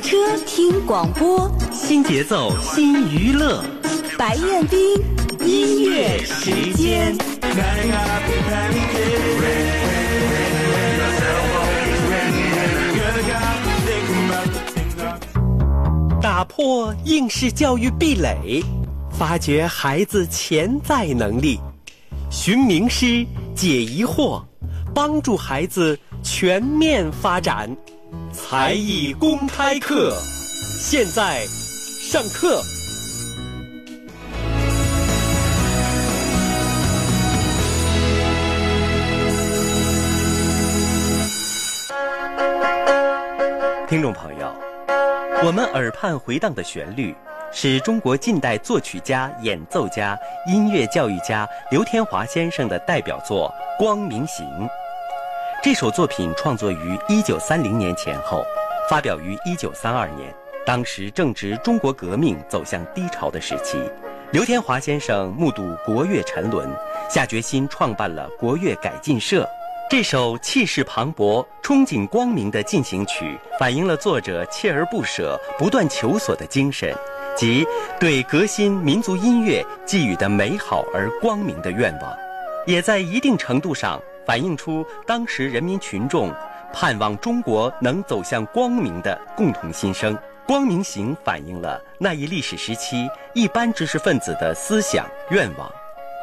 车听广播，新节奏新娱乐，白彦斌音乐时间。打破应试教育壁垒，发掘孩子潜在能力，寻名师解疑惑，帮助孩子全面发展。才艺公开课，现在上课。听众朋友，我们耳畔回荡的旋律，是中国近代作曲家、演奏家、音乐教育家刘天华先生的代表作《光明行》。这首作品创作于一九三零年前后，发表于一九三二年。当时正值中国革命走向低潮的时期，刘天华先生目睹国乐沉沦，下决心创办了国乐改进社。这首气势磅礴、憧憬光明的进行曲，反映了作者锲而不舍、不断求索的精神，及对革新民族音乐寄予的美好而光明的愿望，也在一定程度上反映出当时人民群众盼望中国能走向光明的共同心声。《光明行》反映了那一历史时期一般知识分子的思想愿望。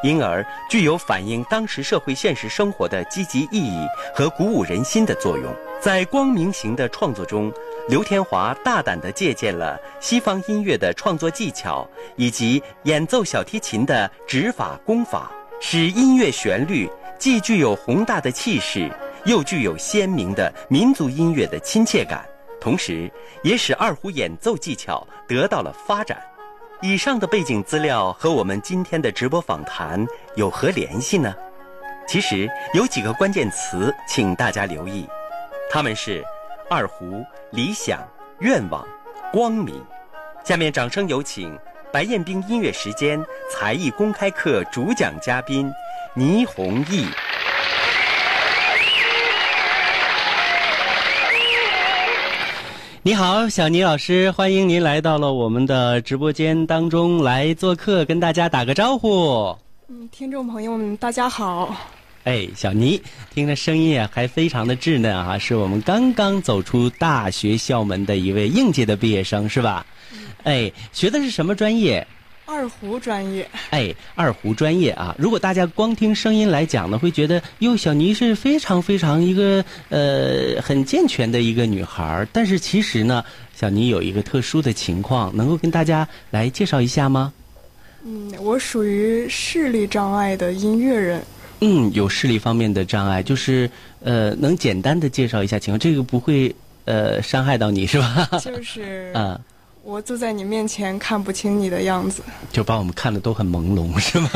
因而具有反映当时社会现实生活的积极意义和鼓舞人心的作用。在《光明行》的创作中，刘天华大胆地借鉴了西方音乐的创作技巧以及演奏小提琴的指法功法，使音乐旋律既具有宏大的气势，又具有鲜明的民族音乐的亲切感，同时也使二胡演奏技巧得到了发展。以上的背景资料和我们今天的直播访谈有何联系呢？其实有几个关键词，请大家留意，他们是二胡、理想、愿望、光明。下面掌声有请白彦斌音乐时间才艺公开课主讲嘉宾倪弘毅。你好，小倪老师，欢迎您来到了我们的直播间当中来做客，跟大家打个招呼。嗯，听众朋友们，大家好。哎，小倪，听着声音啊，还非常的稚嫩啊，是我们刚刚走出大学校门的一位应届的毕业生，是吧？哎，学的是什么专业？二胡专业，哎，二胡专业啊！如果大家光听声音来讲呢，会觉得哟，小妮是非常非常一个呃很健全的一个女孩。但是其实呢，小妮有一个特殊的情况，能够跟大家来介绍一下吗？嗯，我属于视力障碍的音乐人。嗯，有视力方面的障碍，就是呃，能简单的介绍一下情况，这个不会呃伤害到你是吧？就是 啊。我坐在你面前看不清你的样子，就把我们看的都很朦胧，是吗？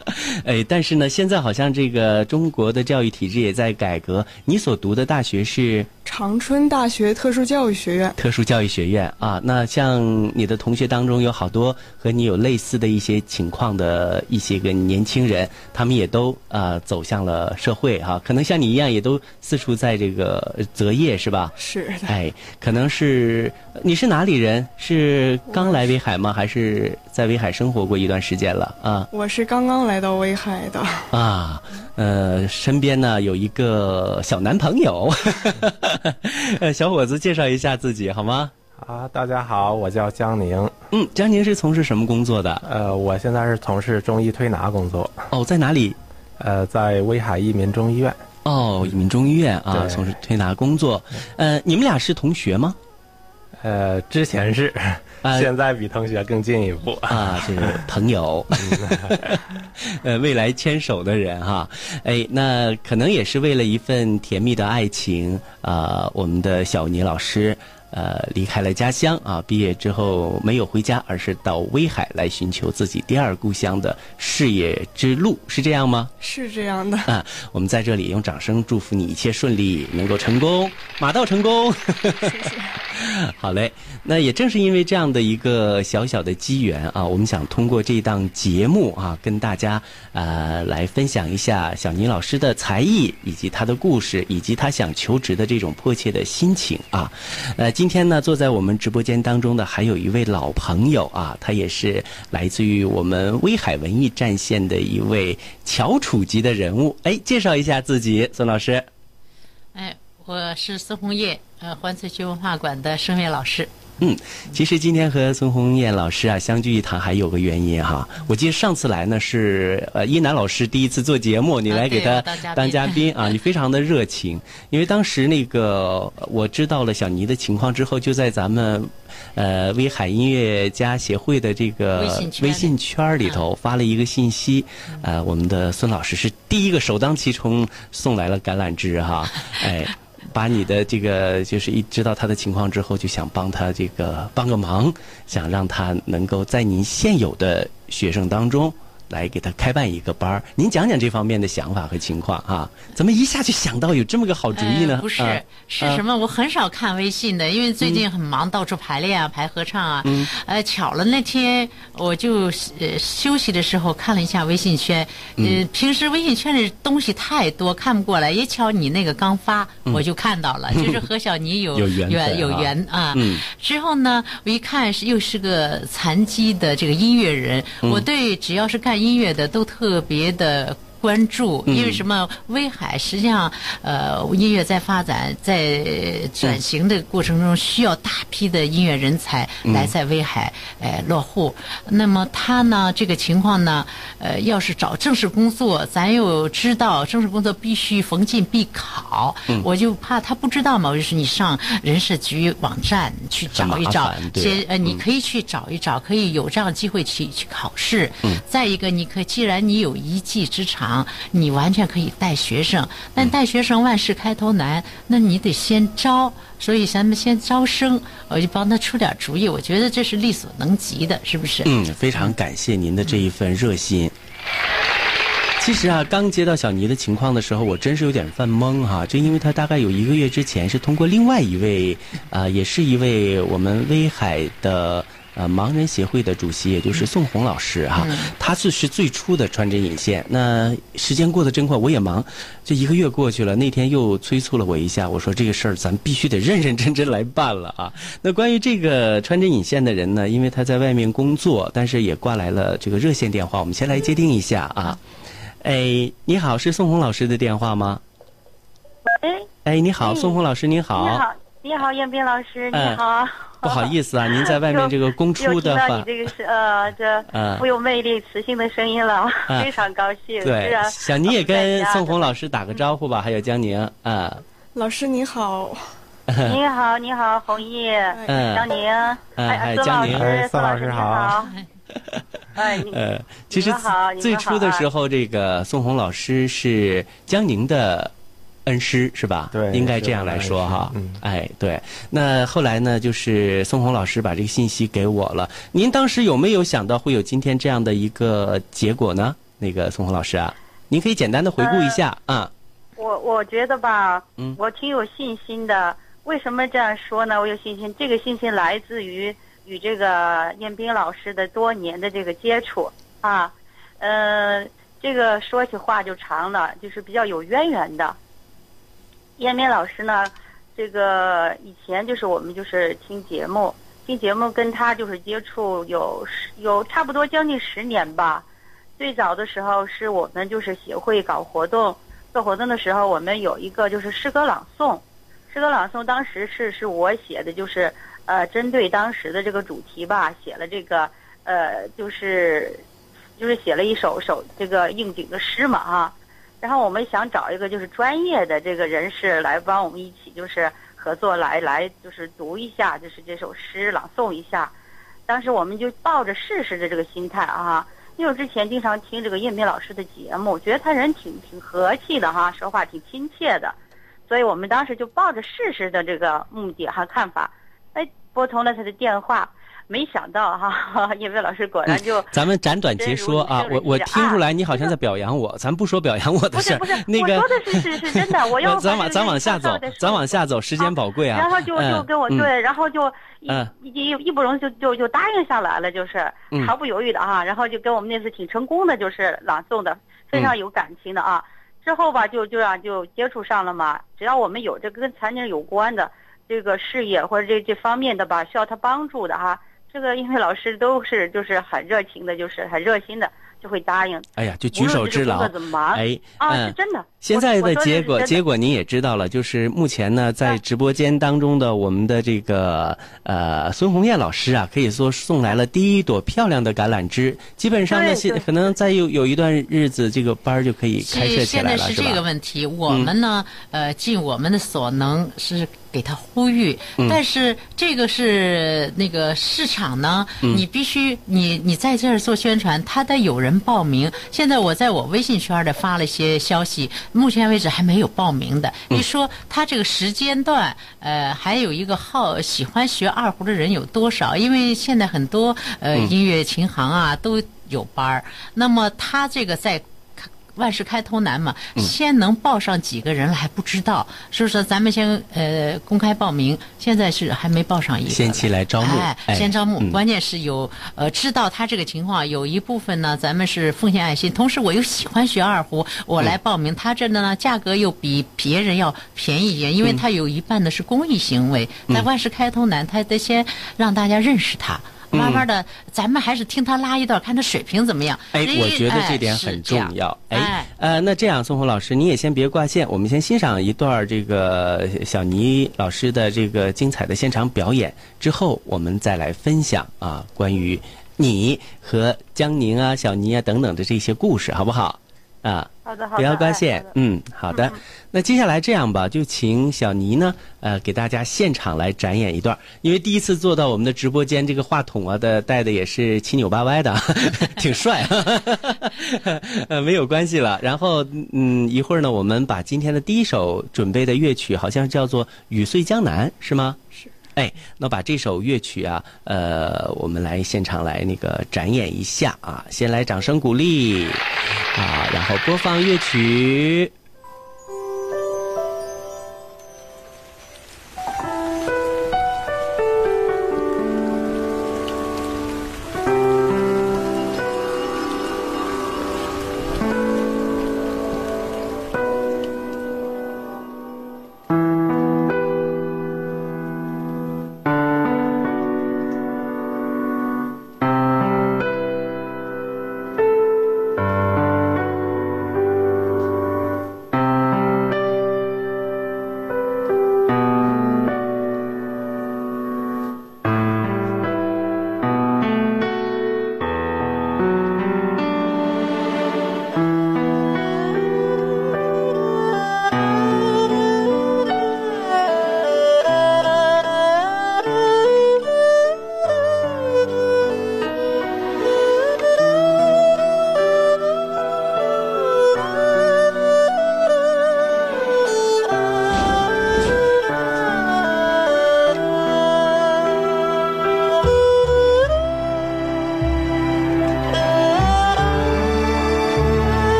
哎，但是呢，现在好像这个中国的教育体制也在改革。你所读的大学是长春大学特殊教育学院。特殊教育学院啊，那像你的同学当中有好多和你有类似的一些情况的一些个年轻人，他们也都啊走向了社会哈，可能像你一样也都四处在这个择业是吧？是。哎，可能是你是哪里人？是。是刚来威海吗？还是在威海生活过一段时间了啊？我是刚刚来到威海的啊，呃，身边呢有一个小男朋友，小伙子介绍一下自己好吗？啊，大家好，我叫江宁。嗯，江宁是从事什么工作的？呃，我现在是从事中医推拿工作。哦，在哪里？呃，在威海益民中医院。哦，益民中医院啊，从事推拿工作。呃，你们俩是同学吗？呃，之前是，现在比同学更进一步。啊，这个朋友，呃，未来牵手的人哈，哎，那可能也是为了一份甜蜜的爱情啊，我们的小倪老师呃离开了家乡啊，毕业之后没有回家，而是到威海来寻求自己第二故乡的事业之路，是这样吗？是这样的啊，我们在这里用掌声祝福你一切顺利，能够成功，马到成功。谢谢。好嘞，那也正是因为这样的一个小小的机缘啊，我们想通过这档节目啊，跟大家呃来分享一下小倪老师的才艺，以及他的故事，以及他想求职的这种迫切的心情啊。呃，今今天呢，坐在我们直播间当中的还有一位老朋友啊，他也是来自于我们威海文艺战线的一位翘楚级的人物。哎，介绍一下自己，孙老师。哎。我是孙红叶，呃，环翠区文化馆的声乐老师。嗯，其实今天和孙红艳老师啊相聚一堂，还有个原因哈。我记得上次来呢是呃一楠老师第一次做节目，你来给他当嘉宾啊，你非常的热情。因为当时那个我知道了小尼的情况之后，就在咱们呃威海音乐家协会的这个微信圈里头发了一个信息，呃，我们的孙老师是第一个首当其冲送来了橄榄枝哈，哎。把你的这个，就是一知道他的情况之后，就想帮他这个帮个忙，想让他能够在您现有的学生当中。来给他开办一个班儿，您讲讲这方面的想法和情况啊？怎么一下就想到有这么个好主意呢？不是，是什么？我很少看微信的，因为最近很忙，到处排练啊，排合唱啊。嗯。呃，巧了，那天我就呃休息的时候看了一下微信圈。嗯。平时微信圈里东西太多，看不过来。也巧你那个刚发，我就看到了，就是和小妮有有缘有缘啊。嗯。之后呢，我一看是又是个残疾的这个音乐人，我对只要是干。音乐的都特别的。关注，因为什么？威海实际上，呃，音乐在发展、在转型的过程中，需要大批的音乐人才来在威海，呃，落户。那么他呢，这个情况呢，呃，要是找正式工作，咱又知道正式工作必须逢进必考。我就怕他不知道嘛，就是你上人事局网站去找一找，先呃，你可以去找一找，可以有这样机会去去考试。再一个，你可既然你有一技之长。你完全可以带学生，但带学生万事开头难，那你得先招，所以咱们先招生，我就帮他出点主意，我觉得这是力所能及的，是不是？嗯，非常感谢您的这一份热心。其实啊，刚接到小尼的情况的时候，我真是有点犯懵哈，就因为他大概有一个月之前是通过另外一位，啊，也是一位我们威海的。呃，盲人协会的主席，也就是宋红老师哈，他就是最初的穿针引线。那时间过得真快，我也忙，这一个月过去了。那天又催促了我一下，我说这个事儿咱必须得认认真真来办了啊。那关于这个穿针引线的人呢，因为他在外面工作，但是也挂来了这个热线电话，我们先来接听一下啊。哎，你好，是宋红老师的电话吗？喂。哎，你好，宋红老师，您好。你好，你好，燕斌老师，你好。不好意思啊，您在外面这个公出的话，又听到你这个是呃这富有魅力、磁性的声音了，非常高兴。对，想你也跟宋红老师打个招呼吧，还有江宁啊。老师你好。你好，你好，红叶，江宁，哎，江宁，宋老师好。哎，呃，其实最初的时候，这个宋红老师是江宁的。恩师是吧？对，应该这样来说哈。嗯哎，对。那后来呢？就是宋红老师把这个信息给我了。您当时有没有想到会有今天这样的一个结果呢？那个宋红老师啊，您可以简单的回顾一下啊。我我觉得吧，嗯，我挺有信心的。为什么这样说呢？我有信心，这个信心来自于与这个燕斌老师的多年的这个接触啊。呃，这个说起话就长了，就是比较有渊源的。燕敏老师呢，这个以前就是我们就是听节目，听节目跟他就是接触有有差不多将近十年吧。最早的时候是我们就是协会搞活动，做活动的时候我们有一个就是诗歌朗诵，诗歌朗诵当时是是我写的，就是呃针对当时的这个主题吧，写了这个呃就是就是写了一首首这个应景的诗嘛哈。然后我们想找一个就是专业的这个人士来帮我们一起就是合作来来就是读一下就是这首诗朗诵一下，当时我们就抱着试试的这个心态啊，因为之前经常听这个叶斌老师的节目，觉得他人挺挺和气的哈，说话挺亲切的，所以我们当时就抱着试试的这个目的和看法，哎，拨通了他的电话，没想到哈，音乐老师果然就咱们简短截说啊，我我听出来你好像在表扬我，咱不说表扬我的事不是不是，那个我说的是是是真的，我要咱往咱往下走，咱往下走，时间宝贵啊。然后就就跟我对，然后就一一一不容易就就就答应下来了，就是毫不犹豫的啊，然后就跟我们那次挺成功的，就是朗诵的非常有感情的啊。之后吧，就就让就接触上了嘛，只要我们有这跟残疾人有关的。这个事业或者这这方面的吧，需要他帮助的哈，这个音乐老师都是就是很热情的，就是很热心的，就会答应。哎呀，就举手之劳。哎，啊，是真的。现在的结果，结果您也知道了，就是目前呢，在直播间当中的我们的这个呃孙红艳老师啊，可以说送来了第一朵漂亮的橄榄枝。基本上呢，现可能再有有一段日子，这个班就可以开设起来了，是现在是这个问题，我们呢，呃，尽我们的所能是。给他呼吁，但是这个是那个市场呢，你必须你你在这儿做宣传，他得有人报名。现在我在我微信圈里发了一些消息，目前为止还没有报名的。你说他这个时间段，呃，还有一个好喜欢学二胡的人有多少？因为现在很多呃音乐琴行啊都有班儿，那么他这个在。万事开头难嘛，先能报上几个人还不知道，是不是？咱们先呃公开报名，现在是还没报上一个。先期来招募，哎，先招募。关键是有呃知道他这个情况，有一部分呢，咱们是奉献爱心，同时我又喜欢学二胡，我来报名。他这呢价格又比别人要便宜一点，因为他有一半的是公益行为。在万事开头难，他得先让大家认识他。慢慢的，咱们还是听他拉一段，看他水平怎么样。哎，我觉得这点很重要。哎，呃，那这样，宋红老师，你也先别挂线，我们先欣赏一段这个小尼老师的这个精彩的现场表演，之后我们再来分享啊，关于你和江宁啊、小尼啊等等的这些故事，好不好？啊，好的，好的，不要挂线，嗯，好的。那接下来这样吧，就请小尼呢，呃，给大家现场来展演一段。因为第一次坐到我们的直播间，这个话筒啊的带的也是七扭八歪的，挺帅。呃，没有关系了。然后，嗯，一会儿呢，我们把今天的第一首准备的乐曲，好像叫做《雨碎江南》，是吗？是。哎，那把这首乐曲啊，呃，我们来现场来那个展演一下啊，先来掌声鼓励，啊，然后播放乐曲。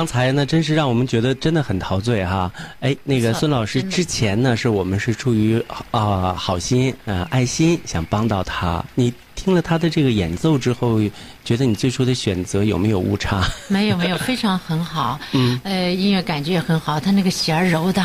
刚才呢，真是让我们觉得真的很陶醉哈。哎，那个孙老师之前呢，是我们是出于啊好心啊爱心想帮到他。你听了他的这个演奏之后，觉得你最初的选择有没有误差？没有没有，非常很好。嗯，呃，音乐感觉也很好，他那个弦儿柔的。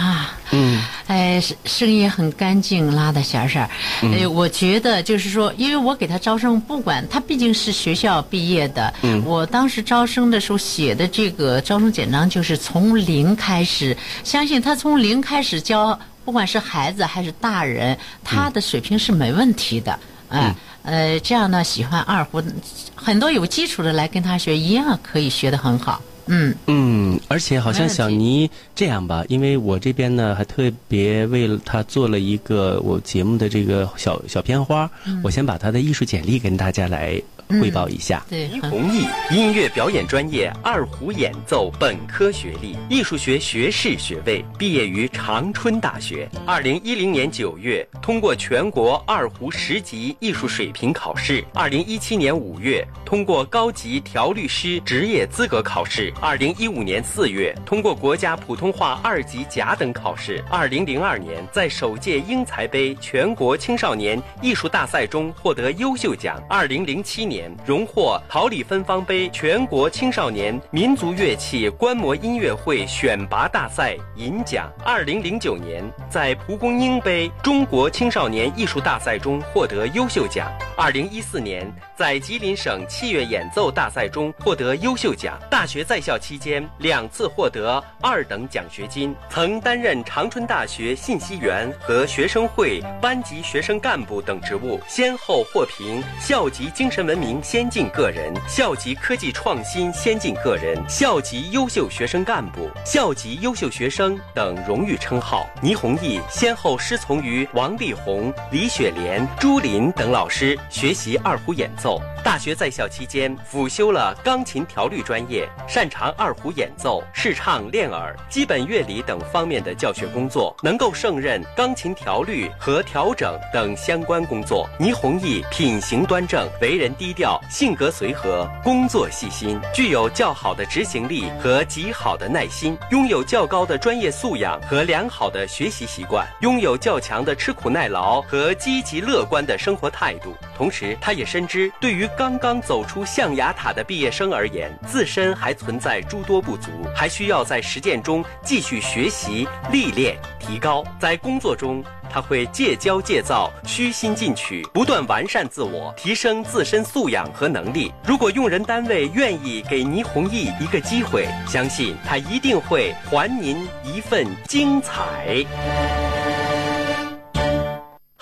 嗯，哎，声声音也很干净，拉的弦儿弦儿。哎，我觉得就是说，因为我给他招生，不管他毕竟是学校毕业的，嗯，我当时招生的时候写的这个招生简章就是从零开始，相信他从零开始教，不管是孩子还是大人，他的水平是没问题的。哎。呃，这样呢，喜欢二胡，很多有基础的来跟他学，一样可以学得很好。嗯嗯，而且好像小尼这样吧，因为我这边呢还特别为了他做了一个我节目的这个小小片花，我先把他的艺术简历跟大家来。汇报一下，倪弘毅，音乐表演专业二胡演奏本科学历，艺术学学士学位，毕业于长春大学。二零一零年九月通过全国二胡十级艺术水平考试，二零一七年五月通过高级调律师职业资格考试，二零一五年四月通过国家普通话二级甲等考试。二零零二年在首届英才杯全国青少年艺术大赛中获得优秀奖。二零零七年。年荣获桃李芬芳杯全国青少年民族乐器观摩音乐会选拔大赛银奖。二零零九年在蒲公英杯中国青少年艺术大赛中获得优秀奖。二零一四年在吉林省器乐演奏大赛中获得优秀奖。大学在校期间两次获得二等奖学金，曾担任长春大学信息员和学生会班级学生干部等职务，先后获评校级精神文明。先进个人、校级科技创新先进个人、校级优秀学生干部、校级优秀学生等荣誉称号。倪弘毅先后师从于王力宏、李雪莲、朱琳等老师学习二胡演奏。大学在校期间辅修了钢琴调律专业，擅长二胡演奏、试唱、练耳、基本乐理等方面的教学工作，能够胜任钢琴调律和调整等相关工作。倪弘毅品行端正，为人低。调性格随和，工作细心，具有较好的执行力和极好的耐心，拥有较高的专业素养和良好的学习习惯，拥有较强的吃苦耐劳和积极乐观的生活态度。同时，他也深知，对于刚刚走出象牙塔的毕业生而言，自身还存在诸多不足，还需要在实践中继续学习、历练、提高。在工作中，他会戒骄戒躁，虚心进取，不断完善自我，提升自身素养和能力。如果用人单位愿意给倪弘毅一个机会，相信他一定会还您一份精彩。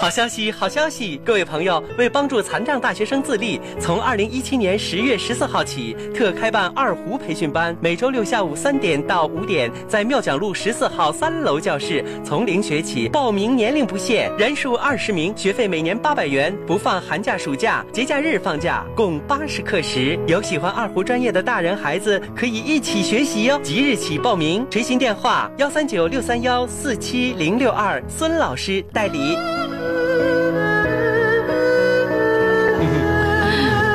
好消息，好消息！各位朋友，为帮助残障大学生自立，从二零一七年十月十四号起，特开办二胡培训班，每周六下午三点到五点，在庙讲路十四号三楼教室，从零学起，报名年龄不限，人数二十名，学费每年八百元，不放寒假、暑假、节假日放假，共八十课时。有喜欢二胡专业的大人孩子可以一起学习哟。即日起报名，垂询电话幺三九六三幺四七零六二，孙老师代理。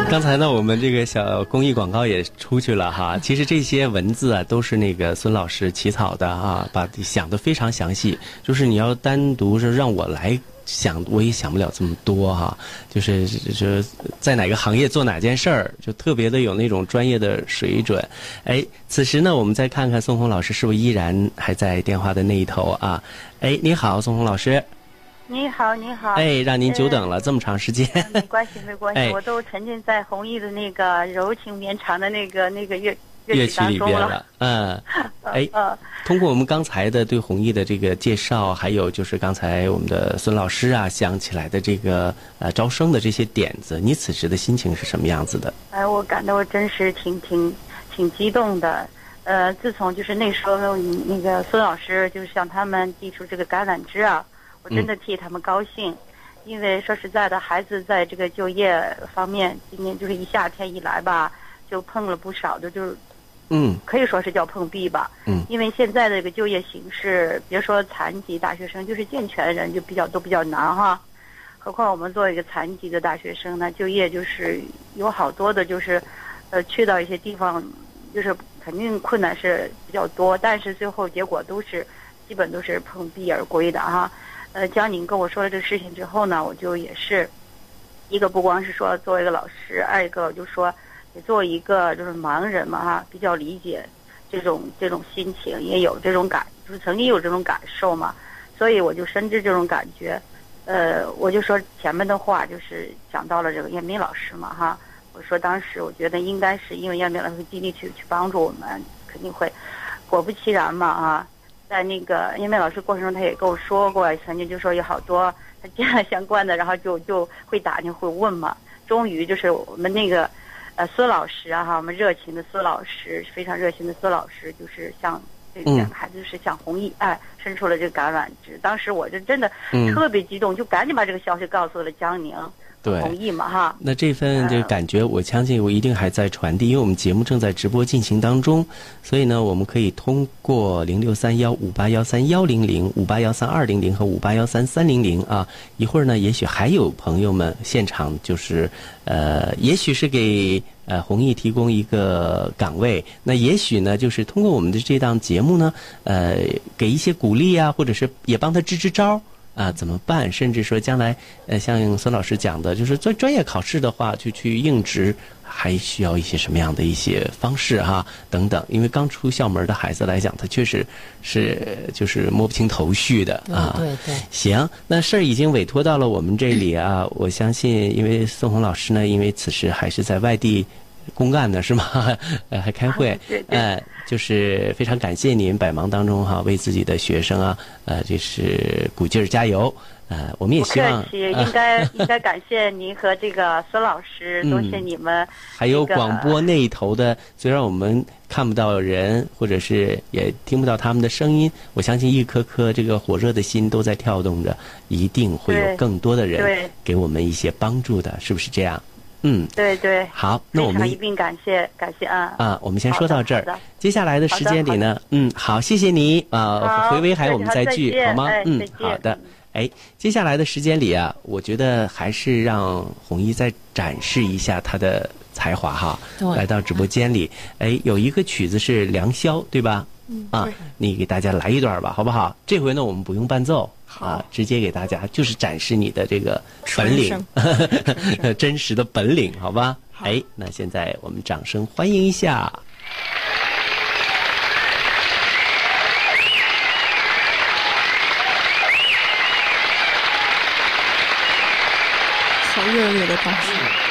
刚才呢，我们这个小公益广告也出去了哈。其实这些文字啊，都是那个孙老师起草的啊，把想的非常详细。就是你要单独是让我来想，我也想不了这么多哈。就是就是在哪个行业做哪件事儿，就特别的有那种专业的水准。哎，此时呢，我们再看看宋红老师是不是依然还在电话的那一头啊？哎，你好，宋红老师。你好，你好。哎，让您久等了这么长时间。没关系，没关系，我都沉浸在弘毅的那个柔情绵长的那个那个乐乐曲里边了。嗯，哎，通过我们刚才的对弘毅的这个介绍，还有就是刚才我们的孙老师啊想起来的这个呃招生的这些点子，你此时的心情是什么样子的？哎，我感到我真是挺挺挺激动的。呃，自从就是那时候那个孙老师就是向他们递出这个橄榄枝啊。我真的替他们高兴，因为说实在的，孩子在这个就业方面，今年就是一夏天以来吧，就碰了不少的，就是，嗯，可以说是叫碰壁吧。嗯，因为现在的这个就业形势，别说残疾大学生，就是健全人就比较都比较难哈。何况我们作为一个残疾的大学生呢，就业就是有好多的，就是，呃，去到一些地方，就是。肯定困难是比较多，但是最后结果都是基本都是碰壁而归的哈。呃，江宁跟我说了这个事情之后呢，我就也是一个不光是说作为一个老师，二一个我就说也作为一个就是盲人嘛哈，比较理解这种这种心情，也有这种感，就是曾经有这种感受嘛，所以我就深知这种感觉。呃，我就说前面的话就是讲到了这个燕斌老师嘛哈。我说当时我觉得应该是因为燕斌老师尽力去去帮助我们，肯定会。果不其然嘛啊，在那个燕斌老师过程中，他也跟我说过，曾经就说有好多他这样 相关的，然后就就会打听会问嘛。终于就是我们那个呃孙老师啊哈，我们热情的孙老师，非常热心的孙老师，就是向这两个孩子就是向弘毅哎伸出了这个橄榄枝。当时我就真的特别激动，就赶紧把这个消息告诉了江宁。同意嘛哈？那这份这个感觉，我相信我一定还在传递，因为我们节目正在直播进行当中，所以呢，我们可以通过零六三幺五八幺三幺零零、五八幺三二零零和五八幺三三零零啊，一会儿呢，也许还有朋友们现场就是，呃，也许是给呃弘毅提供一个岗位，那也许呢，就是通过我们的这档节目呢，呃，给一些鼓励啊，或者是也帮他支支招。啊，怎么办？甚至说将来，呃，像孙老师讲的，就是做专业考试的话，就去应职，还需要一些什么样的一些方式哈？等等，因为刚出校门的孩子来讲，他确实是就是摸不清头绪的啊。对对。行，那事儿已经委托到了我们这里啊。我相信，因为宋红老师呢，因为此时还是在外地。公干的是吗？呃，还开会，呃，就是非常感谢您百忙当中哈，为自己的学生啊，呃，就是鼓劲儿加油。呃，我们也希望，应该 应该感谢您和这个孙老师，多谢你们。还有广播那一头的，虽然我们看不到人，或者是也听不到他们的声音，我相信一颗颗这个火热的心都在跳动着，一定会有更多的人给我们一些帮助的，是不是这样？嗯，对对，好，那我们一并感谢感谢啊啊，我们先说到这儿，接下来的时间里呢，嗯，好，谢谢你啊，回威海我们再聚好吗？嗯，好的，哎，接下来的时间里啊，我觉得还是让红衣再展示一下她的才华哈，来到直播间里，哎，有一个曲子是《良宵》，对吧？啊，你给大家来一段吧，好不好？这回呢，我们不用伴奏。啊，直接给大家就是展示你的这个本领，真实的本领，好吧？哎，那现在我们掌声欢迎一下，好热烈的掌声。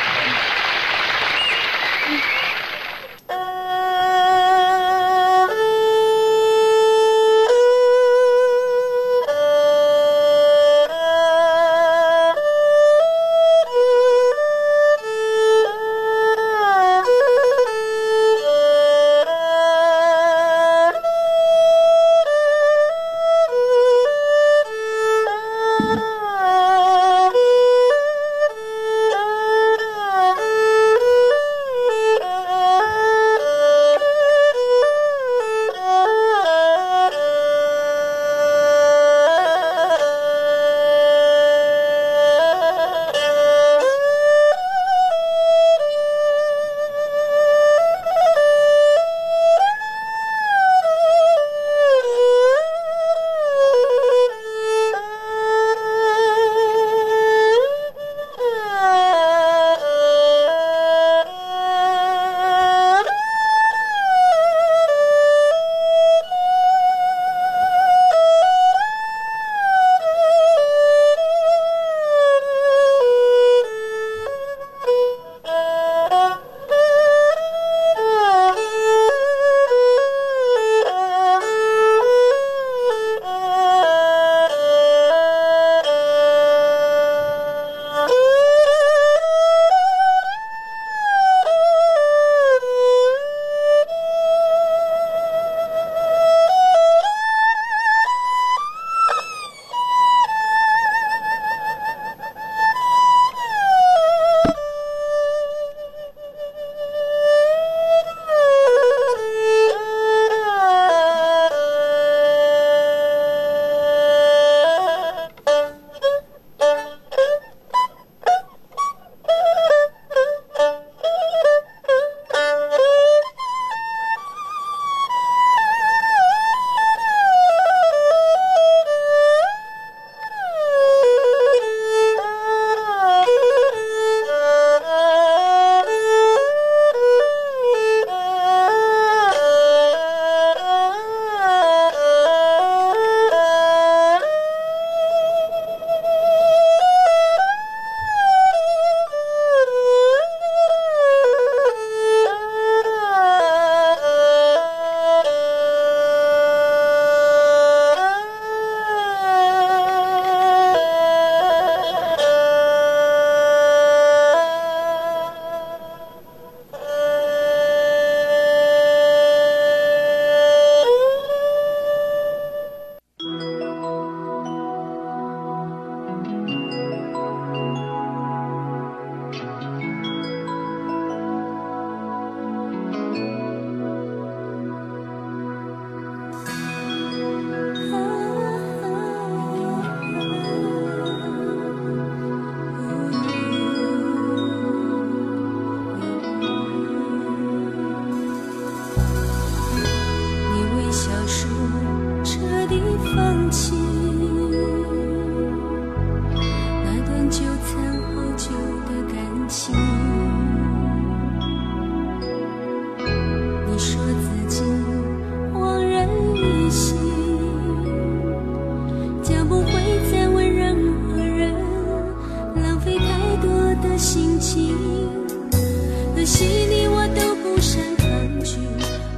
惜你我都不善抗拒，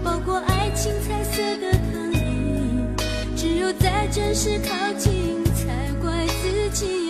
包括爱情彩色的糖衣，只有在真实靠近，才怪自己。